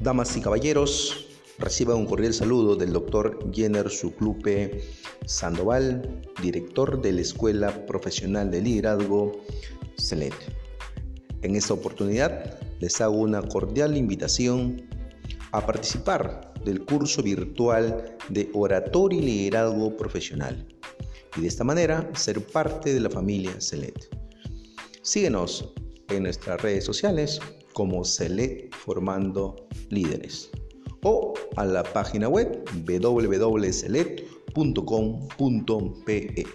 Damas y caballeros, reciba un cordial saludo del doctor Jenner Suclupe Sandoval, director de la Escuela Profesional de Liderazgo CELET. En esta oportunidad les hago una cordial invitación a participar del curso virtual de Oratorio y Liderazgo Profesional y de esta manera ser parte de la familia CELET. Síguenos en nuestras redes sociales como CELET Formando Líderes o a la página web www.celet.com.pe.